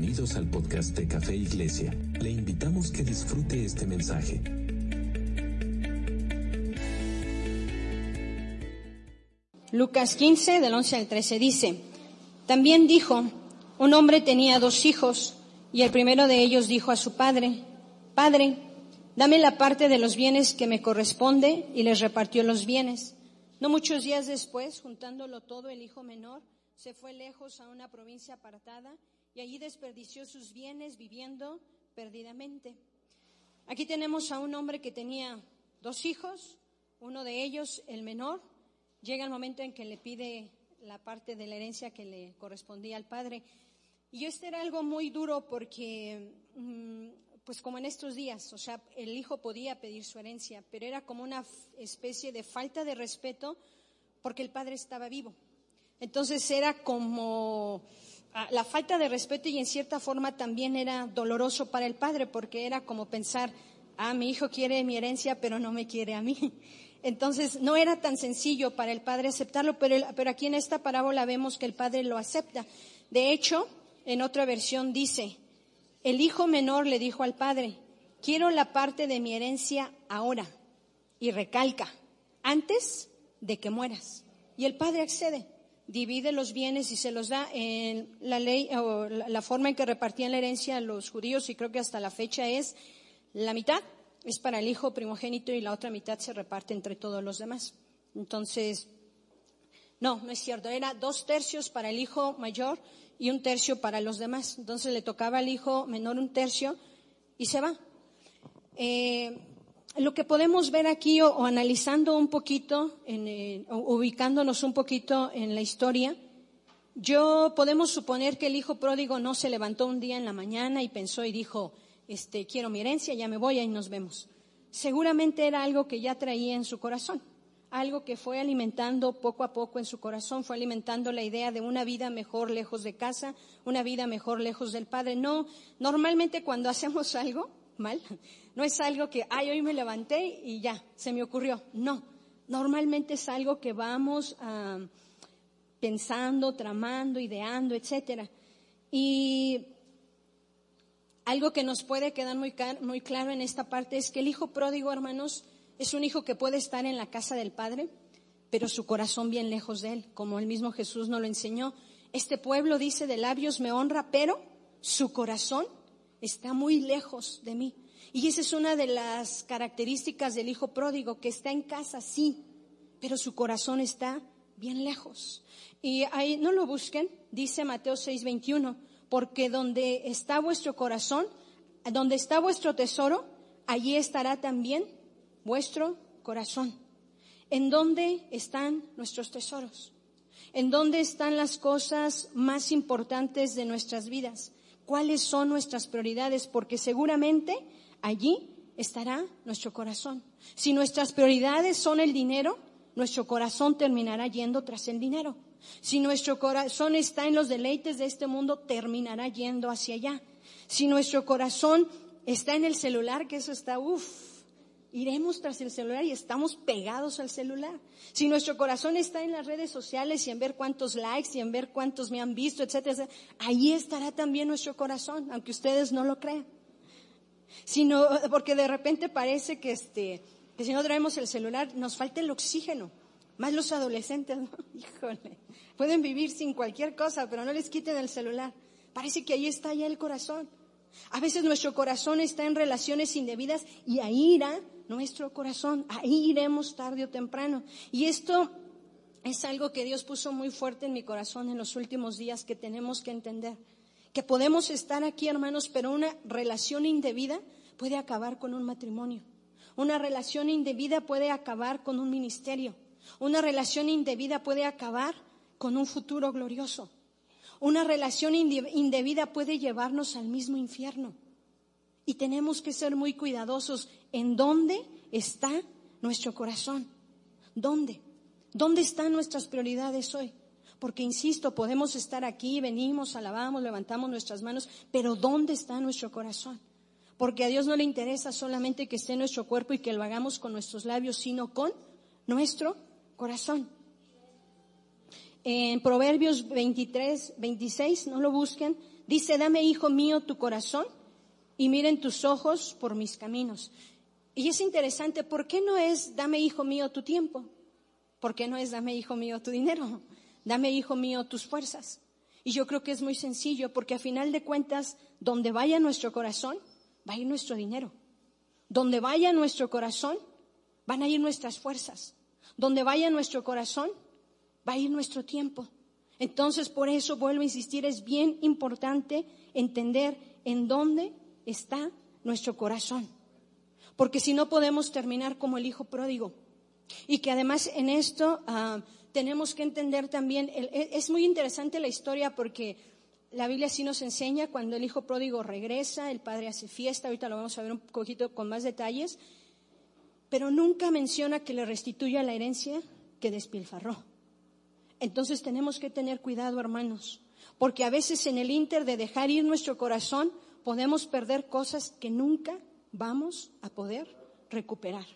Bienvenidos al podcast de Café Iglesia. Le invitamos que disfrute este mensaje. Lucas 15, del 11 al 13 dice, también dijo, un hombre tenía dos hijos y el primero de ellos dijo a su padre, Padre, dame la parte de los bienes que me corresponde y les repartió los bienes. No muchos días después, juntándolo todo, el hijo menor se fue lejos a una provincia apartada y allí desperdició sus bienes viviendo perdidamente. Aquí tenemos a un hombre que tenía dos hijos, uno de ellos, el menor, llega el momento en que le pide la parte de la herencia que le correspondía al padre. Y este era algo muy duro porque, mm, pues como en estos días, o sea, el hijo podía pedir su herencia, pero era como una especie de falta de respeto porque el padre estaba vivo. Entonces era como la falta de respeto y en cierta forma también era doloroso para el padre porque era como pensar, ah, mi hijo quiere mi herencia, pero no me quiere a mí. Entonces no era tan sencillo para el padre aceptarlo, pero, pero aquí en esta parábola vemos que el padre lo acepta. De hecho, en otra versión dice, el hijo menor le dijo al padre, quiero la parte de mi herencia ahora. Y recalca, antes de que mueras. Y el padre accede, divide los bienes y se los da en la ley o la forma en que repartían la herencia a los judíos y creo que hasta la fecha es la mitad es para el hijo primogénito y la otra mitad se reparte entre todos los demás. Entonces, no, no es cierto. Era dos tercios para el hijo mayor y un tercio para los demás. Entonces le tocaba al hijo menor un tercio y se va. Eh, lo que podemos ver aquí o, analizando un poquito, en, eh, ubicándonos un poquito en la historia, yo podemos suponer que el hijo pródigo no se levantó un día en la mañana y pensó y dijo, este, quiero mi herencia, ya me voy, ahí nos vemos. Seguramente era algo que ya traía en su corazón algo que fue alimentando poco a poco en su corazón, fue alimentando la idea de una vida mejor lejos de casa, una vida mejor lejos del Padre. No, normalmente cuando hacemos algo mal, no es algo que, ay, hoy me levanté y ya, se me ocurrió. No, normalmente es algo que vamos pensando, tramando, ideando, etcétera. Y algo que nos puede quedar muy, muy claro en esta parte es que el hijo pródigo, hermanos, es un hijo que puede estar en la casa del Padre, pero su corazón bien lejos de él, como el mismo Jesús nos lo enseñó. Este pueblo dice de labios me honra, pero su corazón está muy lejos de mí. Y esa es una de las características del hijo pródigo, que está en casa, sí, pero su corazón está bien lejos. Y ahí no lo busquen, dice Mateo 6:21, porque donde está vuestro corazón, donde está vuestro tesoro, allí estará también vuestro corazón. ¿En dónde están nuestros tesoros? ¿En dónde están las cosas más importantes de nuestras vidas? ¿Cuáles son nuestras prioridades? Porque seguramente allí estará nuestro corazón. Si nuestras prioridades son el dinero, nuestro corazón terminará yendo tras el dinero. Si nuestro corazón está en los deleites de este mundo, terminará yendo hacia allá. Si nuestro corazón está en el celular, que eso está, uff, iremos tras el celular y estamos pegados al celular. Si nuestro corazón está en las redes sociales y en ver cuántos likes y en ver cuántos me han visto, etcétera, ahí estará también nuestro corazón, aunque ustedes no lo crean. Sino, porque de repente parece que este, que si no traemos el celular nos falta el oxígeno. Más los adolescentes, ¿no? Híjole. Pueden vivir sin cualquier cosa, pero no les quiten el celular. Parece que ahí está ya el corazón. A veces nuestro corazón está en relaciones indebidas y ahí irá nuestro corazón. Ahí iremos tarde o temprano. Y esto es algo que Dios puso muy fuerte en mi corazón en los últimos días que tenemos que entender. Que podemos estar aquí, hermanos, pero una relación indebida puede acabar con un matrimonio. Una relación indebida puede acabar con un ministerio. Una relación indebida puede acabar con un futuro glorioso. Una relación indebida puede llevarnos al mismo infierno. Y tenemos que ser muy cuidadosos en dónde está nuestro corazón. ¿Dónde? ¿Dónde están nuestras prioridades hoy? Porque, insisto, podemos estar aquí, venimos, alabamos, levantamos nuestras manos, pero ¿dónde está nuestro corazón? Porque a Dios no le interesa solamente que esté nuestro cuerpo y que lo hagamos con nuestros labios, sino con nuestro corazón. En Proverbios 23, 26, no lo busquen, Dice, dame, hijo mío, tu corazón y miren tus ojos por mis caminos. Y es interesante, ¿por qué no es, dame, hijo mío, tu tiempo? ¿Por qué no es, dame, hijo mío, tu dinero? Dame, hijo mío, tus fuerzas. Y yo creo que es muy sencillo, porque a final de cuentas, donde vaya nuestro corazón, va a ir nuestro dinero. Donde vaya nuestro corazón, van a ir nuestras fuerzas. Donde vaya nuestro corazón, va a ir nuestro tiempo. Entonces, por eso vuelvo a insistir, es bien importante entender en dónde está nuestro corazón. Porque si no podemos terminar como el hijo pródigo. Y que además en esto ah, tenemos que entender también, e, es muy interesante la historia porque la Biblia sí nos enseña cuando el hijo pródigo regresa, el padre hace fiesta, ahorita lo vamos a ver un poquito con más detalles, pero nunca menciona que le restituya la herencia que despilfarró. Entonces tenemos que tener cuidado, hermanos, porque a veces en el inter de dejar ir nuestro corazón podemos perder cosas que nunca vamos a poder recuperar.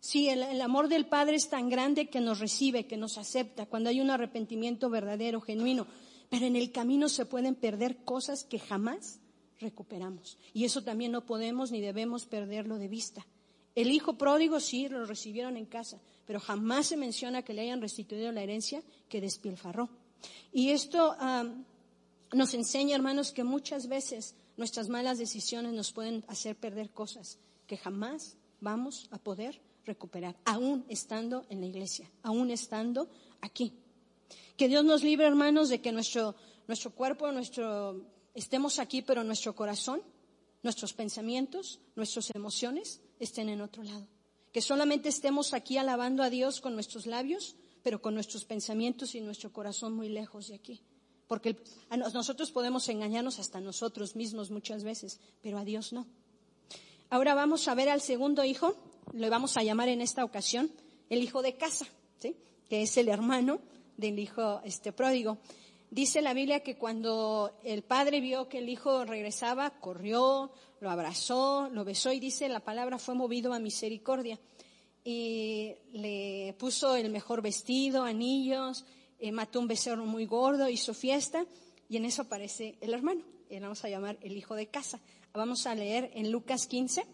Sí, el, amor del Padre es tan grande que nos recibe, que nos acepta, cuando hay un arrepentimiento verdadero, genuino. Pero en el camino se pueden perder cosas que jamás recuperamos. Y eso también no podemos ni debemos perderlo de vista. El hijo pródigo sí lo recibieron en casa, pero jamás se menciona que le hayan restituido la herencia que despilfarró. Y esto nos enseña, hermanos, que muchas veces nuestras malas decisiones nos pueden hacer perder cosas que jamás vamos a poder recuperar, aún estando en la iglesia, aún estando aquí. Que Dios nos libre, hermanos, de que nuestro, nuestro cuerpo, nuestro, estemos aquí, pero nuestro corazón, nuestros pensamientos, nuestras emociones estén en otro lado. Que solamente estemos aquí alabando a Dios con nuestros labios, pero con nuestros pensamientos y nuestro corazón muy lejos de aquí. Porque nosotros podemos engañarnos hasta nosotros mismos muchas veces, pero a Dios no. Ahora vamos a ver al segundo hijo, le vamos a llamar en esta ocasión el hijo de casa, ¿sí? que es el hermano del hijo este pródigo. Dice la Biblia que cuando el padre vio que el hijo regresaba, corrió, lo abrazó, lo besó y dice la palabra fue movido a misericordia. Y le puso el mejor vestido, anillos, eh, mató un becerro muy gordo, hizo fiesta y en eso aparece el hermano. Le vamos a llamar el hijo de casa. Vamos a leer en Lucas 15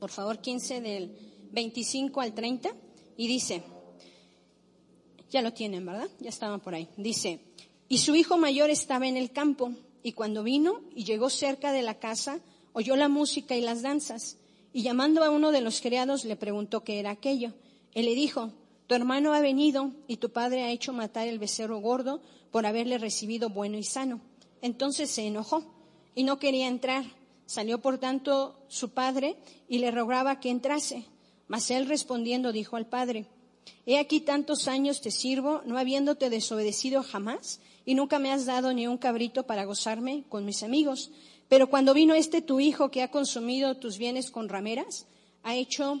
por favor, 15 del 25 al 30, y dice, ya lo tienen, ¿verdad? Ya estaban por ahí. Dice, y su hijo mayor estaba en el campo, y cuando vino y llegó cerca de la casa, oyó la música y las danzas, y llamando a uno de los criados le preguntó qué era aquello. Él le dijo, tu hermano ha venido y tu padre ha hecho matar el becerro gordo por haberle recibido bueno y sano. Entonces se enojó y no quería entrar. Salió por tanto su padre y le rogaba que entrase. Mas él respondiendo dijo al padre, He aquí tantos años te sirvo, no habiéndote desobedecido jamás, y nunca me has dado ni un cabrito para gozarme con mis amigos. Pero cuando vino este tu hijo que ha consumido tus bienes con rameras, ha hecho,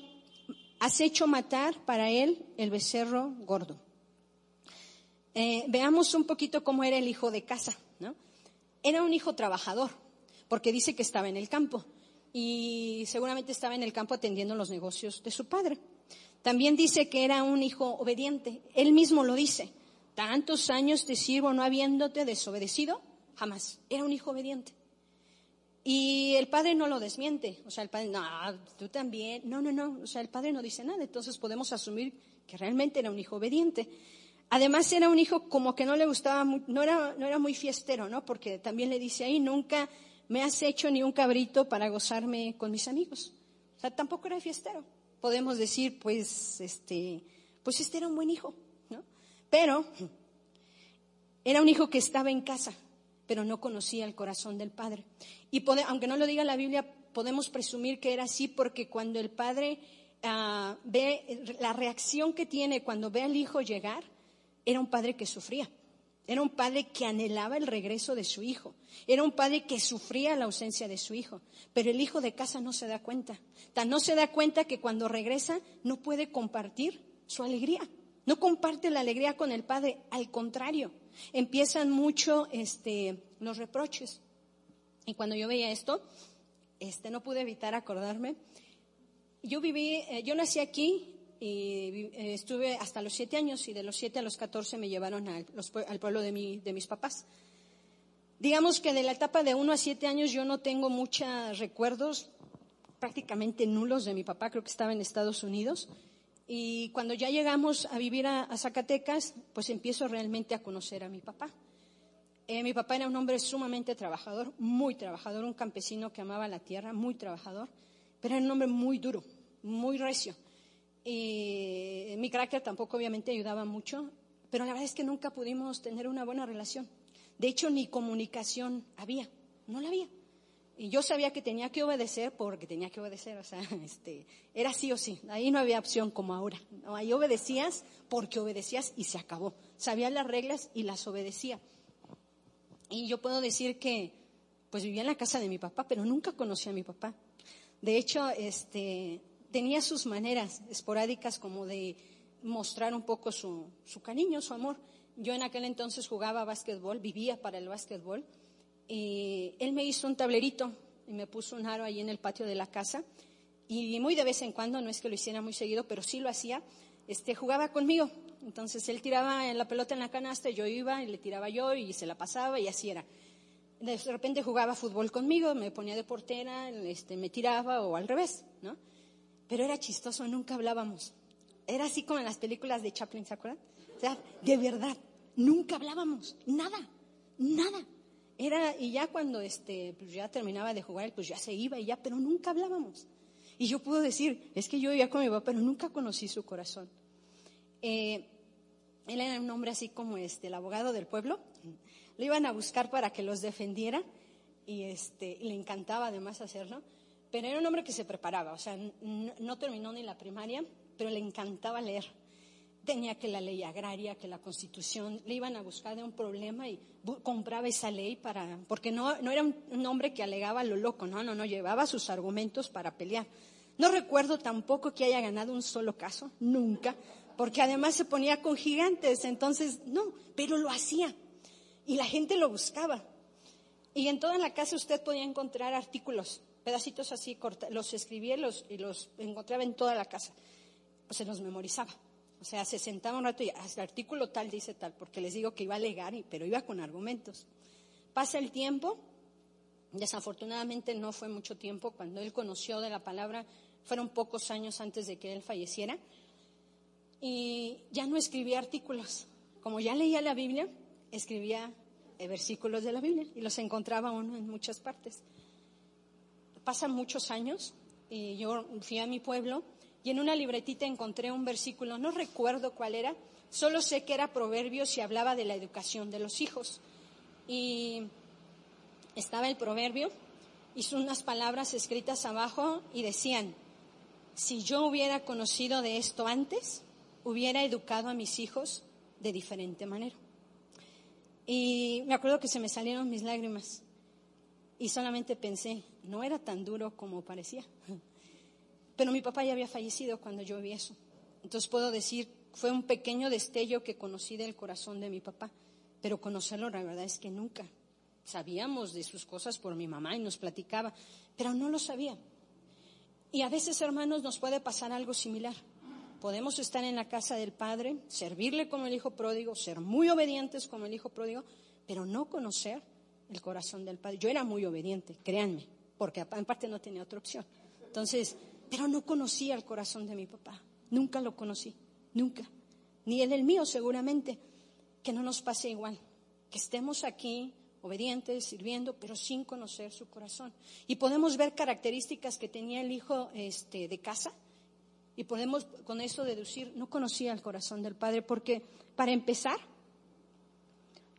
has hecho matar para él el becerro gordo. Eh, veamos un poquito cómo era el hijo de casa, ¿no? Era un hijo trabajador, porque dice que estaba en el campo y seguramente estaba en el campo atendiendo los negocios de su padre. También dice que era un hijo obediente. Él mismo lo dice. Tantos años te sirvo no habiéndote desobedecido, jamás. Era un hijo obediente. Y el padre no lo desmiente. O sea, el padre, no, tú también. No, no, no. O sea, el padre no dice nada. Entonces podemos asumir que realmente era un hijo obediente. Además era un hijo como que no le gustaba, no era, no era muy fiestero, ¿no? Porque también le dice ahí, nunca me has hecho ni un cabrito para gozarme con mis amigos. O sea, tampoco era fiestero. Podemos decir, pues, este, pues este era un buen hijo, ¿no? Pero era un hijo que estaba en casa, pero no conocía el corazón del padre. Y aunque no lo diga la Biblia, podemos presumir que era así porque cuando el padre ah, ve la reacción que tiene cuando ve al hijo llegar, era un padre que sufría. Era un padre que anhelaba el regreso de su hijo. Era un padre que sufría la ausencia de su hijo. Pero el hijo de casa no se da cuenta. Tan no se da cuenta que cuando regresa no puede compartir su alegría. No comparte la alegría con el padre. Al contrario, empiezan mucho este, los reproches. Y cuando yo veía esto, este, no pude evitar acordarme. Yo viví, eh, yo nací aquí y eh, estuve hasta los siete años y de los siete a los catorce me llevaron al, pueblo de, mi, de mis papás. Digamos que de la etapa de 1 a 7 años yo no tengo muchos recuerdos, prácticamente nulos de mi papá, creo que estaba en Estados Unidos. Y cuando ya llegamos a vivir a, Zacatecas, pues empiezo realmente a conocer a mi papá. Eh, mi papá era un hombre sumamente trabajador, muy trabajador, un campesino que amaba la tierra, muy trabajador, pero era un hombre muy duro, muy recio. Y mi carácter tampoco obviamente ayudaba mucho, pero la verdad es que nunca pudimos tener una buena relación. De hecho, ni comunicación había, no la había. Y yo sabía que tenía que obedecer porque tenía que obedecer, o sea, este, era sí o sí. Ahí no había opción como ahora. ahí obedecías porque obedecías y se acabó. Sabía las reglas y las obedecía. Y yo puedo decir que, pues vivía en la casa de mi papá, pero nunca conocí a mi papá. De hecho, este, tenía sus maneras esporádicas como de mostrar un poco su, cariño, su amor. Yo en aquel entonces jugaba básquetbol, vivía para el básquetbol. Y él me hizo un tablerito y me puso un aro ahí en el patio de la casa. Y muy de vez en cuando, no es que lo hiciera muy seguido, pero sí lo hacía, este, jugaba conmigo. Entonces él tiraba la pelota en la canasta, yo iba y le tiraba yo y se la pasaba y así era. De repente jugaba fútbol conmigo, me ponía de portera, este, me tiraba o al revés, ¿no? Pero era chistoso, nunca hablábamos. Era así como en las películas de Chaplin, ¿se acuerdan? O sea, de verdad, nunca hablábamos, nada, nada. Era, y ya cuando este, pues ya terminaba de jugar, pues ya se iba y ya, pero nunca hablábamos. Y yo puedo decir, es que yo vivía con mi papá, pero nunca conocí su corazón. Eh, él era un hombre así como este, el abogado del pueblo. Lo iban a buscar para que los defendiera y, este, y le encantaba además hacerlo. Pero era un hombre que se preparaba, o sea, no terminó ni la primaria, pero le encantaba leer tenía que la ley agraria, que la constitución, le iban a buscar de un problema y compraba esa ley para, porque no, no era un, hombre que alegaba lo loco, no, no, no, llevaba sus argumentos para pelear. No recuerdo tampoco que haya ganado un solo caso, nunca, porque además se ponía con gigantes, entonces, no, pero lo hacía. Y la gente lo buscaba. Y en toda la casa usted podía encontrar artículos, pedacitos así, los escribía los, y los encontraba en toda la casa. Pues se los memorizaba. O sea, se sentaba un rato y hasta el artículo tal dice tal, porque les digo que iba a alegar, pero iba con argumentos. Pasa el tiempo, desafortunadamente no fue mucho tiempo, cuando él conoció de la palabra, fueron pocos años antes de que él falleciera, y ya no escribía artículos. Como ya leía la Biblia, escribía eh, versículos de la Biblia y los encontraba uno en muchas partes. Pasan muchos años y yo fui a mi pueblo y en una libretita encontré un versículo, no recuerdo cuál era, solo sé que era Proverbios y hablaba de la educación de los hijos. Y estaba el proverbio, hizo unas palabras escritas abajo y decían, si yo hubiera conocido de esto antes, hubiera educado a mis hijos de diferente manera. Y me acuerdo que se me salieron mis lágrimas y solamente pensé, no era tan duro como parecía. Pero mi papá ya había fallecido cuando yo vi eso. Entonces puedo decir, fue un pequeño destello que conocí del corazón de mi papá, pero conocerlo la verdad es que nunca. Sabíamos de sus cosas por mi mamá y nos platicaba, pero no lo sabía. Y a veces, hermanos, nos puede pasar algo similar. Podemos estar en la casa del Padre, servirle como el Hijo pródigo, ser muy obedientes como el Hijo pródigo, pero no conocer el corazón del Padre. Yo era muy obediente, créanme, porque en parte no tenía otra opción. Entonces, pero no conocía el corazón de mi papá. Nunca lo conocí, nunca. Ni el mío seguramente. Que no nos pase igual. Que estemos aquí obedientes, sirviendo, pero sin conocer su corazón. Y podemos ver características que tenía el hijo este, de casa y podemos con eso deducir, no conocía el corazón del padre, porque para empezar,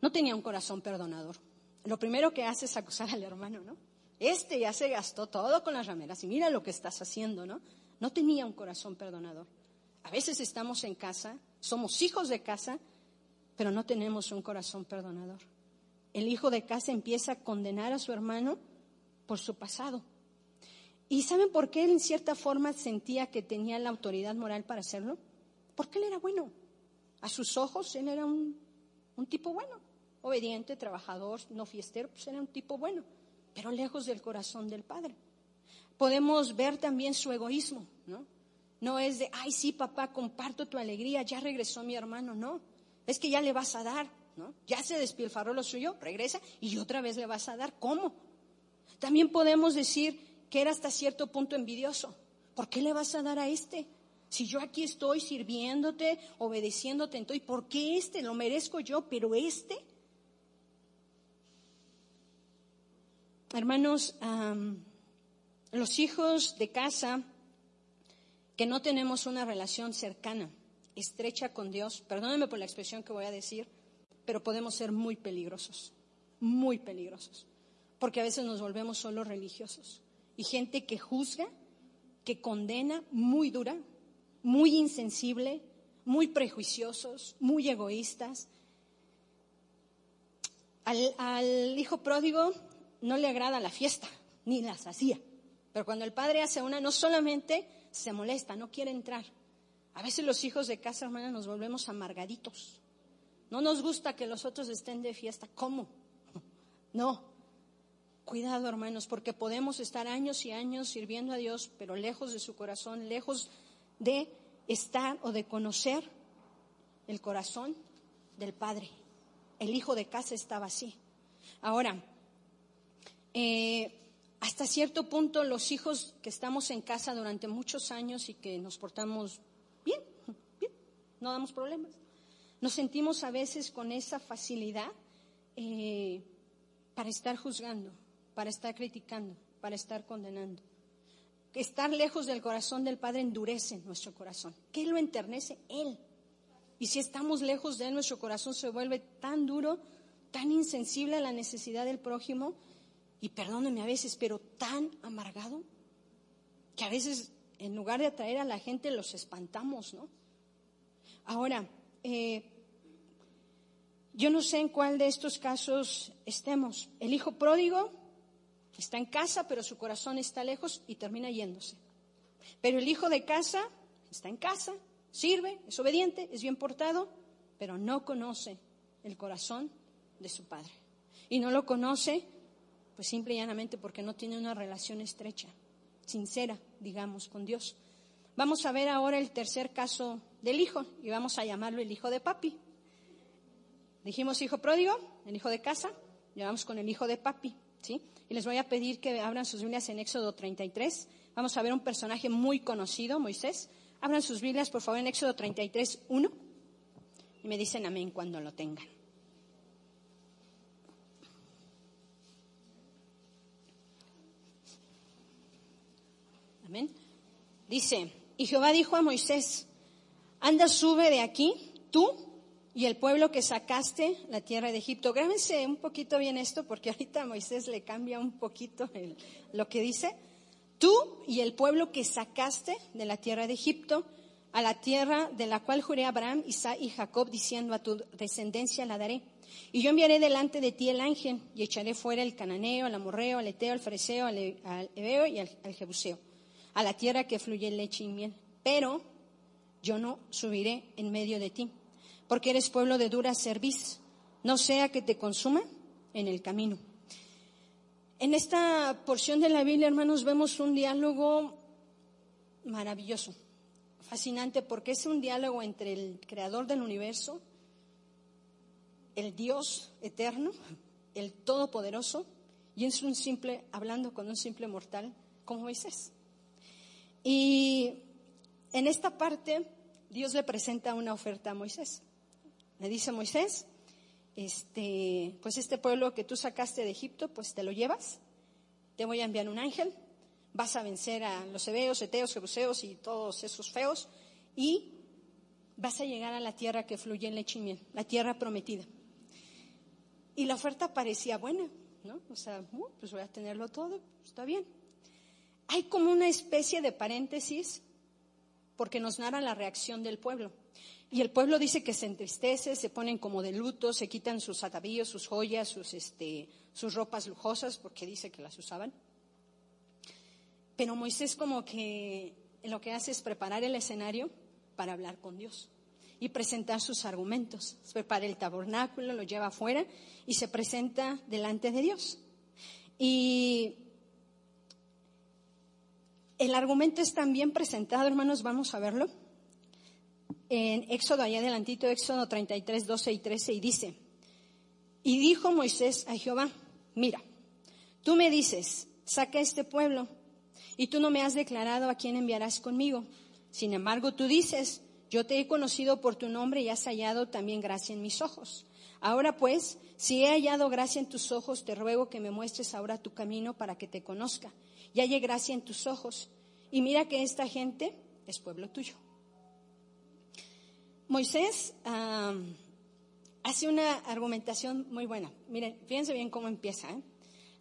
no tenía un corazón perdonador. Lo primero que hace es acusar al hermano, ¿no? Este ya se gastó todo con las rameras y mira lo que estás haciendo, ¿no? No tenía un corazón perdonador. A veces estamos en casa, somos hijos de casa, pero no tenemos un corazón perdonador. El hijo de casa empieza a condenar a su hermano por su pasado. ¿Y saben por qué él en cierta forma sentía que tenía la autoridad moral para hacerlo? Porque él era bueno. A sus ojos él era un, tipo bueno, obediente, trabajador, no fiestero, pues era un tipo bueno pero lejos del corazón del Padre. Podemos ver también su egoísmo, ¿no? No es de, ay, sí, papá, comparto tu alegría, ya regresó mi hermano, no. Es que ya le vas a dar, ¿no? Ya se despilfarró lo suyo, regresa y otra vez le vas a dar. ¿Cómo? También podemos decir que era hasta cierto punto envidioso. ¿Por qué le vas a dar a este? Si yo aquí estoy sirviéndote, obedeciéndote, entonces, ¿por qué este? Lo merezco yo, pero este. Hermanos, los hijos de casa que no tenemos una relación cercana, estrecha con Dios, perdónenme por la expresión que voy a decir, pero podemos ser muy peligrosos, muy peligrosos, porque a veces nos volvemos solo religiosos y gente que juzga, que condena muy dura, muy insensible, muy prejuiciosos, muy egoístas. Al, al, hijo pródigo no le agrada la fiesta, ni las hacía. Pero cuando el padre hace una, no solamente se molesta, no quiere entrar. A veces los hijos de casa, hermana, nos volvemos amargaditos. No nos gusta que los otros estén de fiesta. ¿Cómo? No. Cuidado, hermanos, porque podemos estar años y años sirviendo a Dios, pero lejos de su corazón, lejos de estar o de conocer el corazón del Padre. El hijo de casa estaba así. Ahora, eh, hasta cierto punto los hijos que estamos en casa durante muchos años y que nos portamos bien, bien, no damos problemas, nos sentimos a veces con esa facilidad eh, para estar juzgando, para estar criticando, para estar condenando estar lejos del corazón del Padre endurece nuestro corazón. ¿Qué lo enternece? Él. Y si estamos lejos de Él, nuestro corazón se vuelve tan duro, tan insensible a la necesidad del prójimo, y perdónenme a veces, pero tan amargado, que a veces en lugar de atraer a la gente los espantamos, ¿no? Ahora, eh, yo no sé en cuál de estos casos estemos. El hijo pródigo Está en casa, pero su corazón está lejos y termina yéndose. Pero el hijo de casa está en casa, sirve, es obediente, es bien portado, pero no conoce el corazón de su padre. Y no lo conoce, pues simple y llanamente porque no tiene una relación estrecha, sincera, digamos, con Dios. Vamos a ver ahora el tercer caso del hijo y vamos a llamarlo el hijo de papi. Dijimos hijo pródigo, el hijo de casa, llevamos con el hijo de papi, ¿sí? Y les voy a pedir que abran sus Biblias en Éxodo 33. Vamos a ver un personaje muy conocido, Moisés. Abran sus Biblias, por favor, en Éxodo 33, 1. Y me dicen amén cuando lo tengan. Amén. Dice, y Jehová dijo a Moisés, anda, sube de aquí, tú y el pueblo que sacaste la tierra de Egipto. Grábense un poquito bien esto porque ahorita Moisés le cambia un poquito lo que dice. Tú y el pueblo que sacaste de la tierra de Egipto a la tierra de la cual juré a Abraham, Isaac y Jacob diciendo a tu descendencia la daré. Y yo enviaré delante de ti el ángel y echaré fuera el cananeo, el amorreo, el eteo, el freseo, al ebeo y al, al jebuseo, a la tierra que fluye leche y miel. Pero yo no subiré en medio de ti porque eres pueblo de dura cerviz, no sea que te consuma en el camino. En esta porción de la Biblia, hermanos, vemos un diálogo maravilloso, fascinante, porque es un diálogo entre el creador del universo, el Dios eterno, el todopoderoso, y es un simple, hablando con un simple mortal como Moisés. Y en esta parte, Dios le presenta una oferta a Moisés. Le dice Moisés, este, pues este pueblo que tú sacaste de Egipto, pues te lo llevas, te voy a enviar un ángel, vas a vencer a los hebeos, eteos, jebuseos y todos esos feos, y vas a llegar a la tierra que fluye en leche y miel, la tierra prometida. Y la oferta parecía buena, ¿no? O sea, uh, pues voy a tenerlo todo, está bien. Hay como una especie de paréntesis porque nos narra la reacción del pueblo. Y el pueblo dice que se entristece, se ponen como de luto, se quitan sus atavíos, sus joyas, sus, este, sus ropas lujosas, porque dice que las usaban. Pero Moisés como que lo que hace es preparar el escenario para hablar con Dios y presentar sus argumentos. Prepara el tabernáculo, lo lleva afuera y se presenta delante de Dios. Y el argumento es también presentado, hermanos, vamos a verlo en Éxodo, allá adelantito, Éxodo 33, 12 y 13, y dice, Y dijo Moisés a Jehová, mira, tú me dices, saca este pueblo, y tú no me has declarado a quién enviarás conmigo. Sin embargo, tú dices, yo te he conocido por tu nombre y has hallado también gracia en mis ojos. Ahora pues, si he hallado gracia en tus ojos, te ruego que me muestres ahora tu camino para que te conozca y halle gracia en tus ojos. Y mira que esta gente es pueblo tuyo. Moisés hace una argumentación muy buena. Miren, fíjense bien cómo empieza. ¿eh?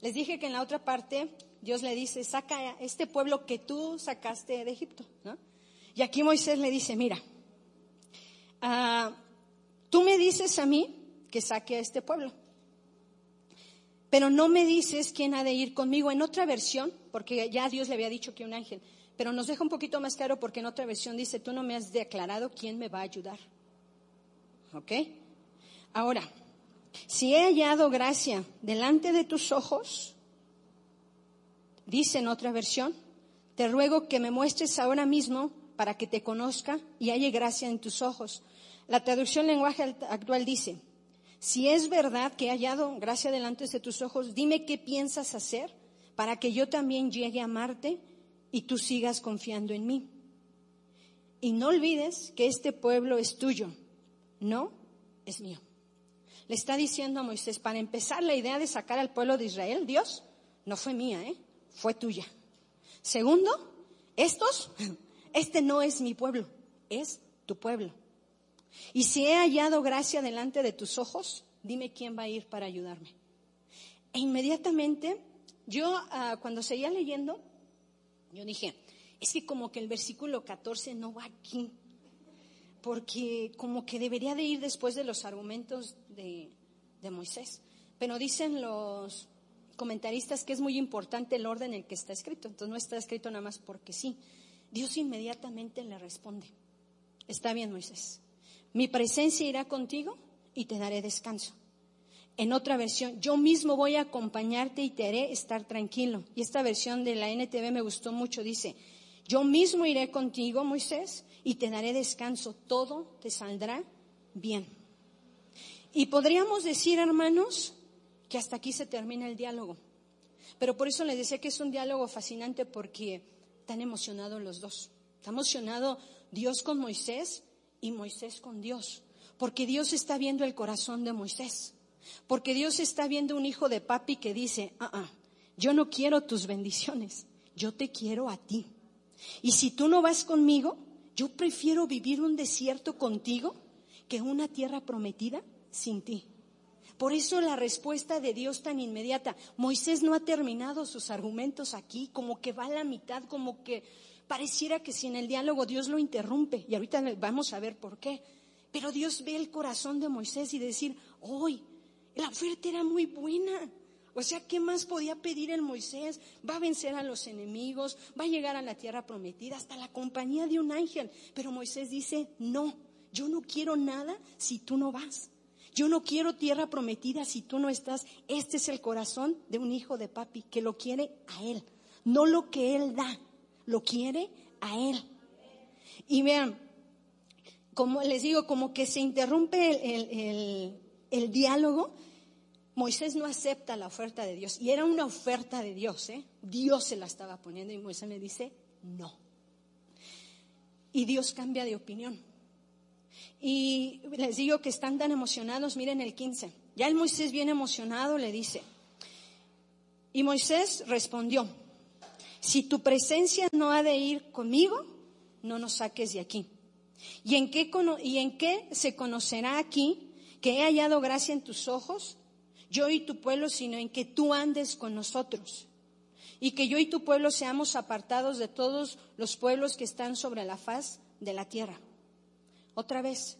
Les dije que en la otra parte Dios le dice, saca este pueblo que tú sacaste de Egipto. Y aquí Moisés le dice, mira, ah, tú me dices a mí que saque a este pueblo, pero no me dices quién ha de ir conmigo. En otra versión, porque ya Dios le había dicho que un ángel, pero nos deja un poquito más claro porque en otra versión dice, tú no me has declarado quién me va a ayudar. ¿Ok? Ahora, si he hallado gracia delante de tus ojos, dice en otra versión, te ruego que me muestres ahora mismo para que te conozca y halle gracia en tus ojos. La traducción lenguaje actual dice, si es verdad que he hallado gracia delante de tus ojos, dime qué piensas hacer para que yo también llegue a amarte y tú sigas confiando en mí. Y no olvides que este pueblo es tuyo, no es mío. Le está diciendo a Moisés, para empezar, la idea de sacar al pueblo de Israel, Dios, no fue mía, ¿eh? fue tuya. Segundo, estos, este no es mi pueblo, es tu pueblo. Y si he hallado gracia delante de tus ojos, dime quién va a ir para ayudarme. E inmediatamente, yo ah, cuando seguía leyendo, yo dije, es que como que el versículo 14 no va aquí, porque como que debería de ir después de los argumentos de, de Moisés. Pero dicen los comentaristas que es muy importante el orden en el que está escrito. Entonces no está escrito nada más porque sí. Dios inmediatamente le responde. Está bien, Moisés. Mi presencia irá contigo y te daré descanso. En otra versión, yo mismo voy a acompañarte y te haré estar tranquilo. Y esta versión de la NTV me gustó mucho. Dice, yo mismo iré contigo, Moisés, y te daré descanso. Todo te saldrá bien. Y podríamos decir, hermanos, que hasta aquí se termina el diálogo. Pero por eso les decía que es un diálogo fascinante porque están emocionados los dos. Está emocionado Dios con Moisés y Moisés con Dios. Porque Dios está viendo el corazón de Moisés. Porque Dios está viendo un hijo de papi que dice, ah, ah, yo no quiero tus bendiciones, yo te quiero a ti. Y si tú no vas conmigo, yo prefiero vivir un desierto contigo que una tierra prometida sin ti. Por eso la respuesta de Dios tan inmediata. Moisés no ha terminado sus argumentos aquí, como que va a la mitad, como que pareciera que si en el diálogo Dios lo interrumpe. Y ahorita vamos a ver por qué. Pero Dios ve el corazón de Moisés y decir, hoy la oferta era muy buena. O sea, ¿qué más podía pedir el Moisés? Va a vencer a los enemigos, va a llegar a la tierra prometida, hasta la compañía de un ángel. Pero Moisés dice, no, yo no quiero nada si tú no vas. Yo no quiero tierra prometida si tú no estás. Este es el corazón de un hijo de papi que lo quiere a él. No lo que él da, lo quiere a él. Y vean, como les digo, como que se interrumpe el, el diálogo, Moisés no acepta la oferta de Dios. Y era una oferta de Dios, ¿eh? Dios se la estaba poniendo y Moisés le dice, no. Y Dios cambia de opinión. Y les digo que están tan emocionados, miren el 15. Ya el Moisés bien emocionado le dice, y Moisés respondió, si tu presencia no ha de ir conmigo, no nos saques de aquí. ¿Y en qué, se conocerá aquí que he hallado gracia en tus ojos, yo y tu pueblo, sino en que tú andes con nosotros. Y que yo y tu pueblo seamos apartados de todos los pueblos que están sobre la faz de la tierra. Otra vez,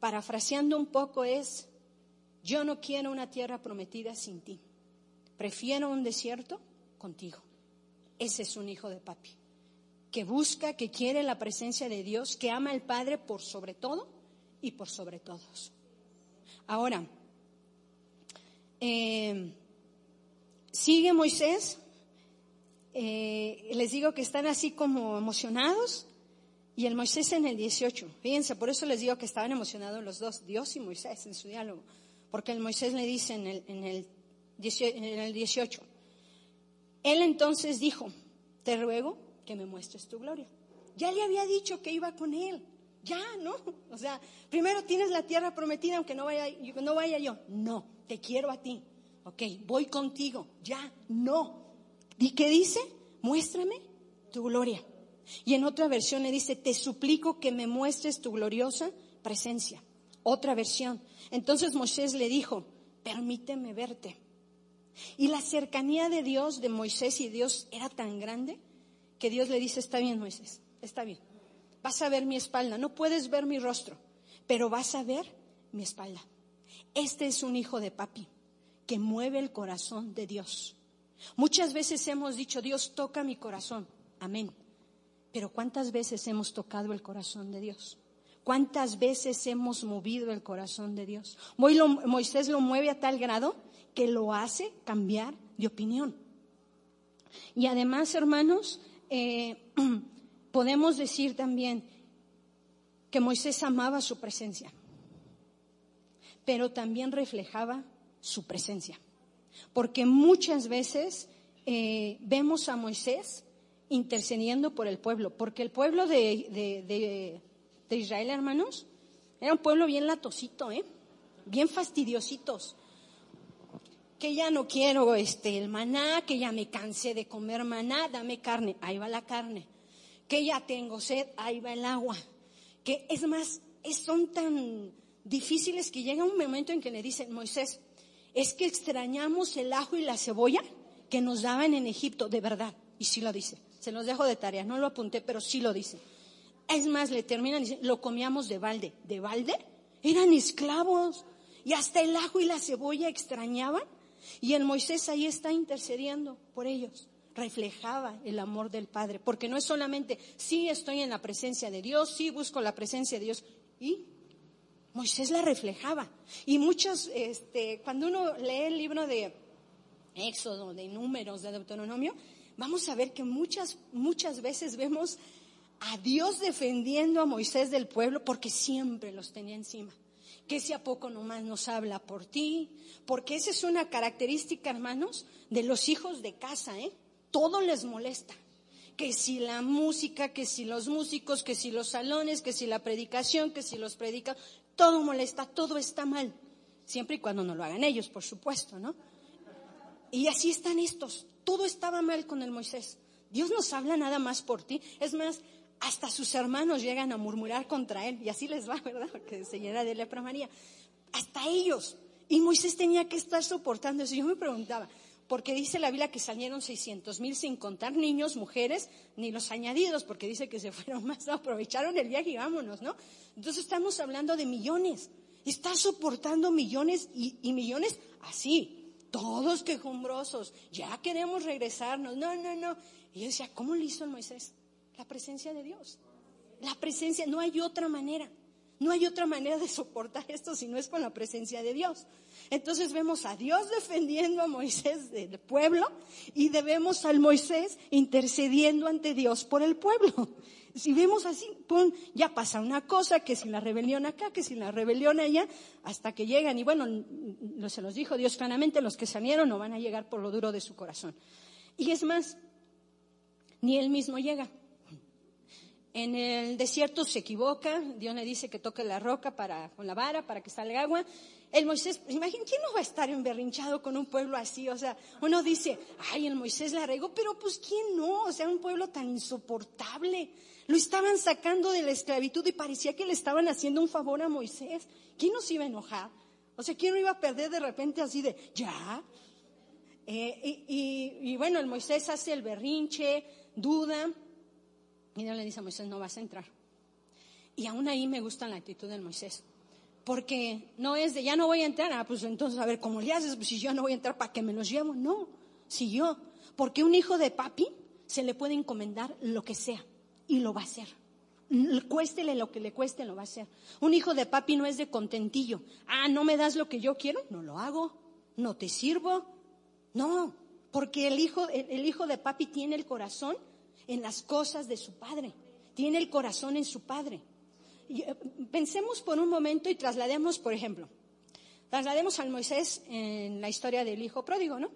parafraseando un poco es, yo no quiero una tierra prometida sin ti. Prefiero un desierto contigo. Ese es un hijo de papi, que busca, que quiere la presencia de Dios, que ama al Padre por sobre todo y por sobre todos. Ahora, eh, sigue Moisés, eh, les digo que están así como emocionados, y el Moisés en el 18, fíjense, por eso les digo que estaban emocionados los dos, Dios y Moisés en su diálogo, porque el Moisés le dice en el, en el, en el 18, él entonces dijo, te ruego que me muestres tu gloria. Ya le había dicho que iba con él. Ya, ¿no? O sea, primero tienes la tierra prometida aunque no vaya, no vaya yo. No, te quiero a ti. Ok, voy contigo. Ya, no. ¿Y qué dice? Muéstrame tu gloria. Y en otra versión le dice, te suplico que me muestres tu gloriosa presencia. Otra versión. Entonces Moisés le dijo, permíteme verte. Y la cercanía de Dios, de Moisés y Dios, era tan grande que Dios le dice, está bien Moisés, está bien. Vas a ver mi espalda, no puedes ver mi rostro, pero vas a ver mi espalda. Este es un hijo de papi que mueve el corazón de Dios. Muchas veces hemos dicho, Dios toca mi corazón. Amén. Pero ¿cuántas veces hemos tocado el corazón de Dios? ¿Cuántas veces hemos movido el corazón de Dios? Moisés lo mueve a tal grado que lo hace cambiar de opinión. Y además, hermanos, eh, podemos decir también que Moisés amaba su presencia, pero también reflejaba su presencia. Porque muchas veces eh, vemos a Moisés intercediendo por el pueblo, porque el pueblo de, Israel, hermanos, era un pueblo bien latosito, ¿eh? bien fastidiositos. Que ya no quiero este, el maná, que ya me cansé de comer maná, dame carne, ahí va la carne. Que ya tengo sed, ahí va el agua. Que es más, son tan difíciles que llega un momento en que le dicen, Moisés, es que extrañamos el ajo y la cebolla que nos daban en Egipto, de verdad. Y sí lo dice. Se los dejo de tarea, no lo apunté, pero sí lo dice. Es más, le terminan diciendo, lo comíamos de balde. ¿De balde? Eran esclavos. Y hasta el ajo y la cebolla extrañaban. Y el Moisés ahí está intercediendo por ellos. Reflejaba el amor del Padre. Porque no es solamente, sí estoy en la presencia de Dios, sí busco la presencia de Dios. Y Moisés la reflejaba. Y muchos, este, cuando uno lee el libro de Éxodo, de Números, de Deuteronomio, vamos a ver que muchas, muchas veces vemos a Dios defendiendo a Moisés del pueblo porque siempre los tenía encima. Que si a poco nomás nos habla por ti, porque esa es una característica, hermanos, de los hijos de casa, ¿eh? Todo les molesta. Que si la música, que si los músicos, que si los salones, que si la predicación, que si los predica, todo molesta, todo está mal. Siempre y cuando no lo hagan ellos, por supuesto, ¿no? Y así están estos, todo estaba mal con el Moisés. Dios nos habla nada más por ti. Es más, hasta sus hermanos llegan a murmurar contra él. Y así les va, ¿verdad? Porque se llena de lepra María. Hasta ellos. Y Moisés tenía que estar soportando eso. Yo me preguntaba, porque dice la Biblia que salieron 600 mil sin contar niños, mujeres, ni los añadidos, porque dice que se fueron más, aprovecharon el viaje y vámonos, ¿no? Entonces estamos hablando de millones. Está soportando millones y, y millones así, todos quejumbrosos, ya queremos regresarnos, no, no, no. Y yo decía, ¿cómo lo hizo el Moisés? La presencia de Dios. La presencia, no hay otra manera. No hay otra manera de soportar esto si no es con la presencia de Dios. Entonces vemos a Dios defendiendo a Moisés del pueblo y debemos al Moisés intercediendo ante Dios por el pueblo. Si vemos así, ya pasa una cosa, que si la rebelión acá, que si la rebelión allá, hasta que llegan. Y bueno, se los dijo Dios claramente, los que salieron no van a llegar por lo duro de su corazón. Y es más, ni él mismo llega. En el desierto se equivoca, Dios le dice que toque la roca para, con la vara para que salga agua. El Moisés, imagínate, ¿quién no va a estar emberrinchado con un pueblo así? O sea, uno dice, ay, el Moisés la regó, pero pues ¿quién no? O sea, un pueblo tan insoportable. Lo estaban sacando de la esclavitud y parecía que le estaban haciendo un favor a Moisés. ¿Quién nos iba a enojar? O sea, ¿quién no iba a perder de repente así de, ya? Eh, y bueno, el Moisés hace el berrinche, duda. Y Dios le dice a Moisés, no vas a entrar. Y aún ahí me gusta la actitud de Moisés. Porque no es de, ya no voy a entrar, ah, pues entonces a ver, ¿cómo le haces? Pues si yo no voy a entrar, ¿para qué me los llevo? No, si yo. Porque un hijo de papi se le puede encomendar lo que sea y lo va a hacer. Cuéstele lo que le cueste, lo va a hacer. Un hijo de papi no es de contentillo. Ah, ¿no me das lo que yo quiero? No lo hago. No te sirvo. No, porque el hijo, el hijo de papi tiene el corazón en las cosas de su Padre. Tiene el corazón en su Padre. Eh, pensemos por un momento y traslademos, por ejemplo, Traslademos al Moisés en la historia del hijo pródigo, ¿no?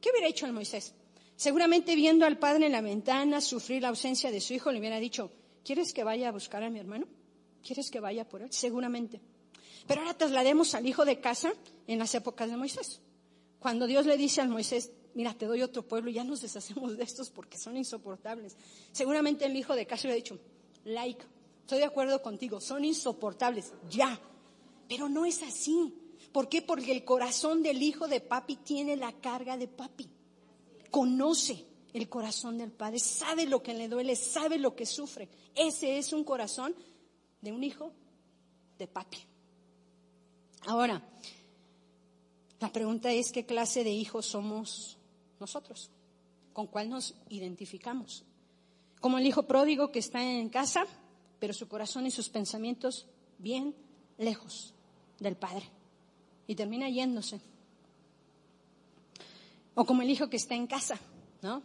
¿Qué hubiera hecho el Moisés? Seguramente viendo al padre en la ventana sufrir la ausencia de su hijo, le hubiera dicho, ¿quieres que vaya a buscar a mi hermano? ¿Quieres que vaya por él? Seguramente. Pero ahora traslademos al hijo de casa en las épocas de Moisés. Cuando Dios le dice al Moisés, mira, te doy otro pueblo, ya nos deshacemos de estos porque son insoportables. Seguramente el hijo de casa hubiera dicho, like, estoy de acuerdo contigo, son insoportables, ya. Pero no es así. ¿Por qué? Porque el corazón del hijo de papi tiene la carga de papi. Conoce el corazón del padre, sabe lo que le duele, sabe lo que sufre. Ese es un corazón de un hijo de papi. Ahora, la pregunta es qué clase de hijos somos nosotros, con cuál nos identificamos. Como el hijo pródigo que está en casa, pero su corazón y sus pensamientos bien lejos del Padre y termina yéndose. O como el hijo que está en casa, ¿no?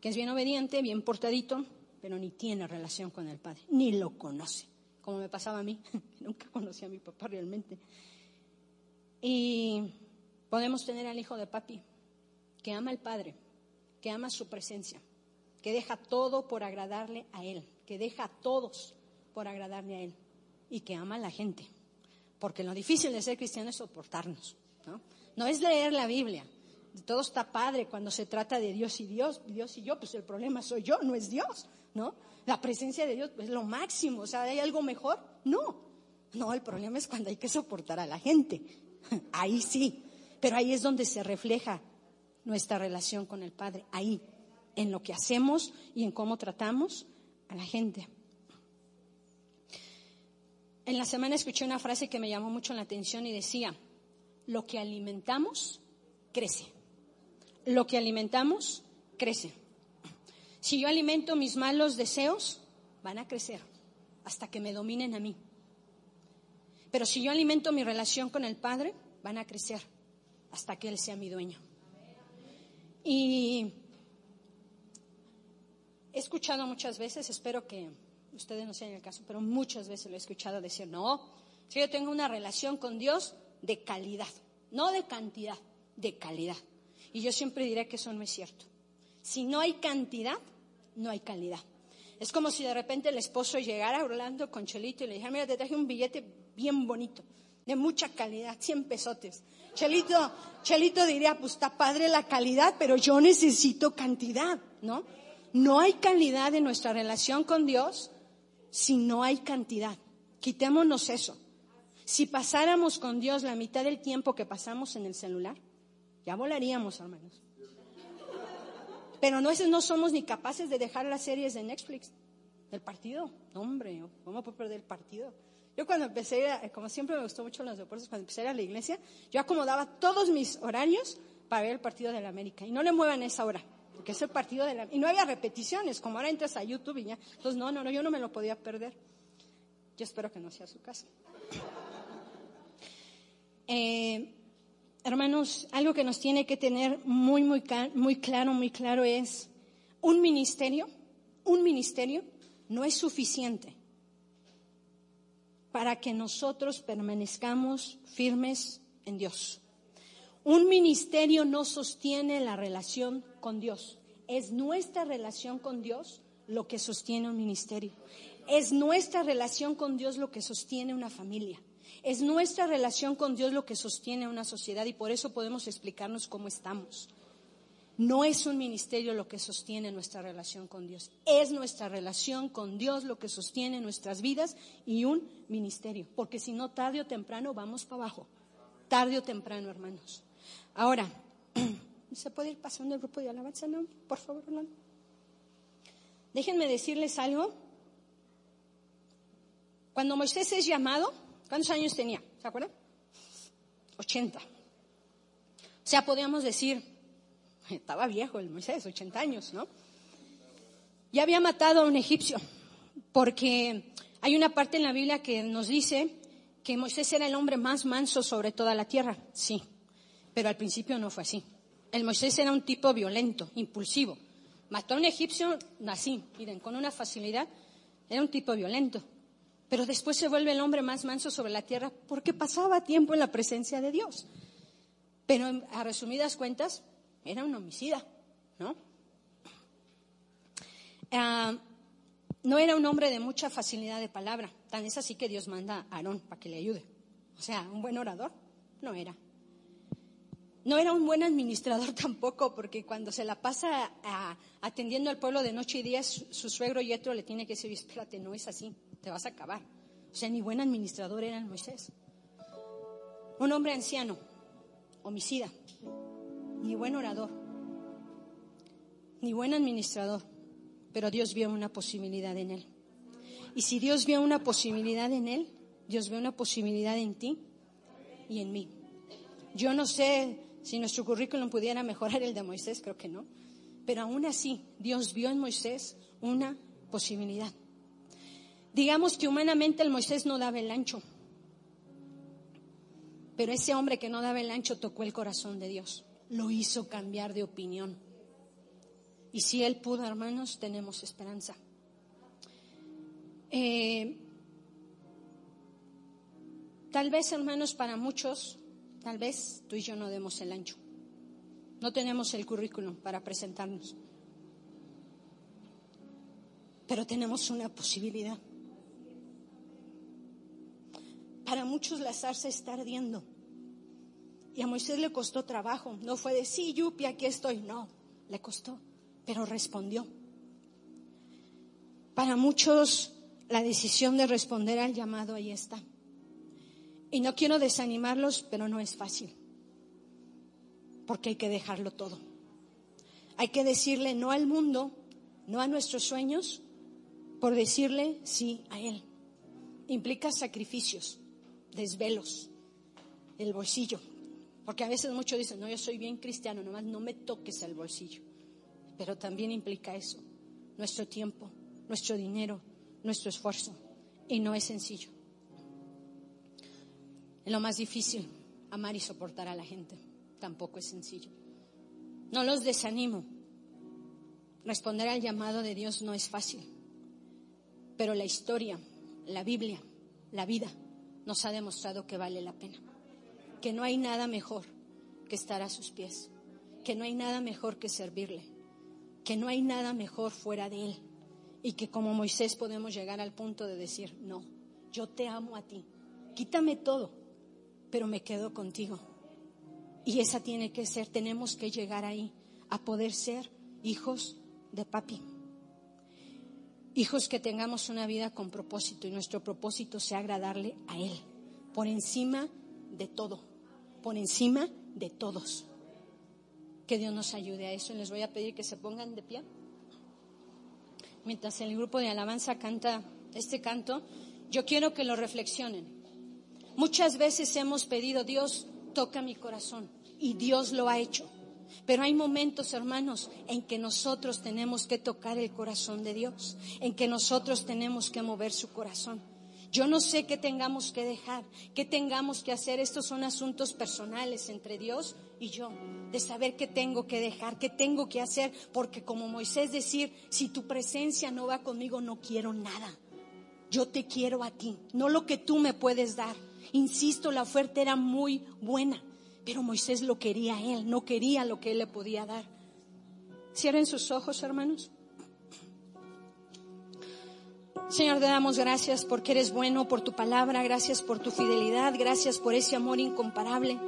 Que es bien obediente, bien portadito, pero ni tiene relación con el Padre, ni lo conoce, como me pasaba a mí. Nunca conocí a mi papá realmente. Y podemos tener al hijo de papi, que ama al Padre, que ama su presencia, que deja todo por agradarle a Él, que deja a todos por agradarle a Él y que ama a la gente. Porque lo difícil de ser cristiano es soportarnos, ¿no? No es leer la Biblia. Todo está padre cuando se trata de Dios y Dios, Dios y yo, pues el problema soy yo, no es Dios, ¿no? La presencia de Dios es lo máximo, o sea, ¿hay algo mejor? No. No, el problema es cuando hay que soportar a la gente. Ahí sí, pero ahí es donde se refleja nuestra relación con el Padre, ahí, en lo que hacemos y en cómo tratamos a la gente. En la semana escuché una frase que me llamó mucho la atención y decía, lo que alimentamos crece. Lo que alimentamos crece. Si yo alimento mis malos deseos, van a crecer hasta que me dominen a mí. Pero si yo alimento mi relación con el Padre, van a crecer hasta que Él sea mi dueño. Y he escuchado muchas veces, espero que ustedes no sean el caso, pero muchas veces lo he escuchado decir, no, si yo tengo una relación con Dios de calidad, no de cantidad, de calidad. Y yo siempre diré que eso no es cierto. Si no hay cantidad, no hay calidad. Es como si de repente el esposo llegara hablando con Chelito y le dijera, mira, te traje un billete bien bonito, de mucha calidad, 100 pesotes. Chelito, Chelito diría, pues está padre la calidad, pero yo necesito cantidad, ¿no? No hay calidad en nuestra relación con Dios si no hay cantidad. Quitémonos eso. Si pasáramos con Dios la mitad del tiempo que pasamos en el celular, ya volaríamos, hermanos. Pero no, no somos ni capaces de dejar las series de Netflix. El partido, hombre, ¿cómo puedo perder el partido? Yo cuando empecé, como siempre me gustó mucho los deportes, cuando empecé a ir a la iglesia, yo acomodaba todos mis horarios para ver el partido de la América. Y no le muevan esa hora porque es el partido de la... Y no había repeticiones, como ahora entras a YouTube y ya. Entonces, no, no, no, yo no me lo podía perder. Yo espero que no sea su caso. Eh, hermanos, algo que nos tiene que tener muy, muy, muy claro, muy claro es, un ministerio, un ministerio no es suficiente para que nosotros permanezcamos firmes en Dios. Un ministerio no sostiene la relación con Dios. Es nuestra relación con Dios lo que sostiene un ministerio. Es nuestra relación con Dios lo que sostiene una familia. Es nuestra relación con Dios lo que sostiene una sociedad y por eso podemos explicarnos cómo estamos. No es un ministerio lo que sostiene nuestra relación con Dios. Es nuestra relación con Dios lo que sostiene nuestras vidas y un ministerio. Porque si no, tarde o temprano vamos para abajo. Tarde o temprano, hermanos. Ahora, ¿se puede ir pasando el grupo de alabanza? No, por favor, Orlando. Déjenme decirles algo. Cuando Moisés es llamado, ¿cuántos años tenía? ¿Se acuerdan? 80. O sea, podríamos decir, estaba viejo el Moisés, 80 años, ¿no? Ya había matado a un egipcio, porque hay una parte en la Biblia que nos dice que Moisés era el hombre más manso sobre toda la tierra. Sí, pero al principio no fue así. El Moisés era un tipo violento, impulsivo. Mató a un egipcio así, miren, con una facilidad. Era un tipo violento. Pero después se vuelve el hombre más manso sobre la tierra porque pasaba tiempo en la presencia de Dios. Pero a resumidas cuentas, era un homicida, ¿no? Ah, no era un hombre de mucha facilidad de palabra. Tan es así que Dios manda a Aarón para que le ayude. O sea, un buen orador no era. No era un buen administrador tampoco, porque cuando se la pasa atendiendo al pueblo de noche y día, su, suegro Yetro le tiene que decir, espérate, no es así, te vas a acabar. O sea, ni buen administrador era Moisés. Un hombre anciano, homicida, ni buen orador, ni buen administrador, pero Dios vio una posibilidad en él. Y si Dios vio una posibilidad en él, Dios ve una posibilidad en ti y en mí. Yo no sé si nuestro currículum pudiera mejorar el de Moisés, creo que no. Pero aún así, Dios vio en Moisés una posibilidad. Digamos que humanamente el Moisés no daba el ancho. Pero ese hombre que no daba el ancho tocó el corazón de Dios. Lo hizo cambiar de opinión. Y si Él pudo, hermanos, tenemos esperanza. Eh, tal vez, hermanos, para muchos, tal vez tú y yo no demos el ancho. No tenemos el currículum para presentarnos. Pero tenemos una posibilidad. Para muchos la zarza está ardiendo. Y a Moisés le costó trabajo. No fue de sí, Yupi, aquí estoy. No, le costó pero respondió. Para muchos la decisión de responder al llamado ahí está. Y no quiero desanimarlos, pero no es fácil, porque hay que dejarlo todo. Hay que decirle no al mundo, no a nuestros sueños, por decirle sí a Él. Implica sacrificios, desvelos, el bolsillo, porque a veces muchos dicen, no, yo soy bien cristiano, nomás no me toques el bolsillo pero también implica eso, nuestro tiempo, nuestro dinero, nuestro esfuerzo. Y no es sencillo. Es lo más difícil, amar y soportar a la gente. Tampoco es sencillo. No los desanimo. Responder al llamado de Dios no es fácil. Pero la historia, la Biblia, la vida nos ha demostrado que vale la pena. Que no hay nada mejor que estar a sus pies. Que no hay nada mejor que servirle que no hay nada mejor fuera de Él y que como Moisés podemos llegar al punto de decir, no, yo te amo a ti, quítame todo, pero me quedo contigo. Y esa tiene que ser, tenemos que llegar ahí a poder ser hijos de papi. Hijos que tengamos una vida con propósito y nuestro propósito sea agradarle a Él, por encima de todo, por encima de todos. Que Dios nos ayude a eso. Les voy a pedir que se pongan de pie. Mientras el grupo de alabanza canta este canto, yo quiero que lo reflexionen. Muchas veces hemos pedido, Dios, toca mi corazón. Y Dios lo ha hecho. Pero hay momentos, hermanos, en que nosotros tenemos que tocar el corazón de Dios, en que nosotros tenemos que mover su corazón. Yo no sé qué tengamos que dejar, qué tengamos que hacer. Estos son asuntos personales entre Dios y yo, de saber qué tengo que dejar, qué tengo que hacer, porque como Moisés decir, si tu presencia no va conmigo, no quiero nada. Yo te quiero a ti, no lo que tú me puedes dar. Insisto, la oferta era muy buena, pero Moisés lo quería a él, no quería lo que él le podía dar. Cierren sus ojos, hermanos. Señor, te damos gracias porque eres bueno, por tu palabra, gracias por tu fidelidad, gracias por ese amor incomparable.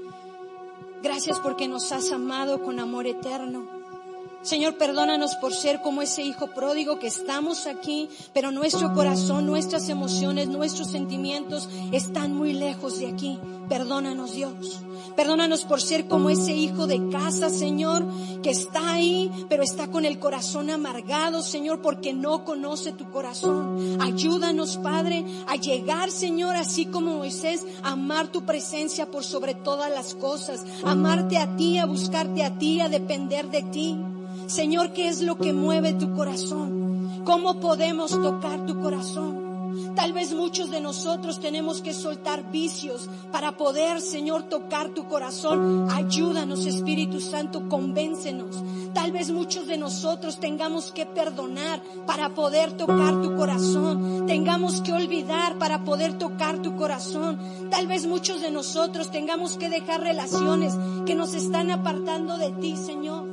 Gracias porque nos has amado con amor eterno. Señor, perdónanos por ser como ese hijo pródigo que estamos aquí, pero nuestro corazón, nuestras emociones, nuestros sentimientos están muy lejos de aquí. Perdónanos, Dios. Perdónanos por ser como ese hijo de casa, Señor, que está ahí, pero está con el corazón amargado, Señor, porque no conoce tu corazón. Ayúdanos, Padre, a llegar, Señor, así como Moisés, a amar tu presencia por sobre todas las cosas, amarte a ti, a buscarte a ti, a depender de ti. Señor, ¿qué es lo que mueve tu corazón? ¿Cómo podemos tocar tu corazón? Tal vez muchos de nosotros tenemos que soltar vicios para poder, Señor, tocar tu corazón. Ayúdanos, Espíritu Santo, convéncenos. Tal vez muchos de nosotros tengamos que perdonar para poder tocar tu corazón. Tengamos que olvidar para poder tocar tu corazón. Tal vez muchos de nosotros tengamos que dejar relaciones que nos están apartando de ti, Señor.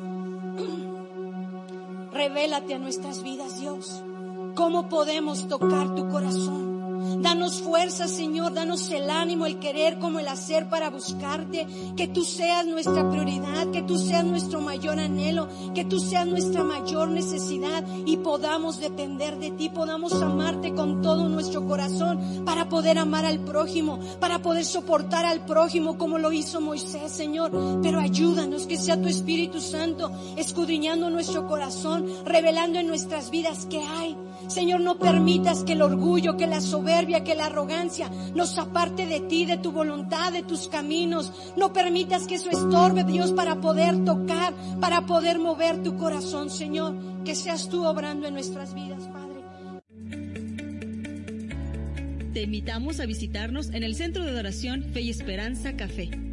Revélate a nuestras vidas, Dios. ¿Cómo podemos tocar tu corazón? Danos fuerza, Señor, danos el ánimo, el querer como el hacer para buscarte, que tú seas nuestra prioridad, que tú seas nuestro mayor anhelo, que tú seas nuestra mayor necesidad y podamos depender de ti, podamos amarte con todo nuestro corazón para poder amar al prójimo, para poder soportar al prójimo como lo hizo Moisés, Señor. Pero ayúdanos que sea tu Espíritu Santo escudriñando nuestro corazón, revelando en nuestras vidas que hay. Señor, no permitas que el orgullo, que la que la arrogancia nos aparte de ti, de tu voluntad, de tus caminos. No permitas que eso estorbe, Dios, para poder tocar, para poder mover tu corazón, Señor. Que seas tú obrando en nuestras vidas, Padre. Te invitamos a visitarnos en el Centro de Adoración Fe y Esperanza Café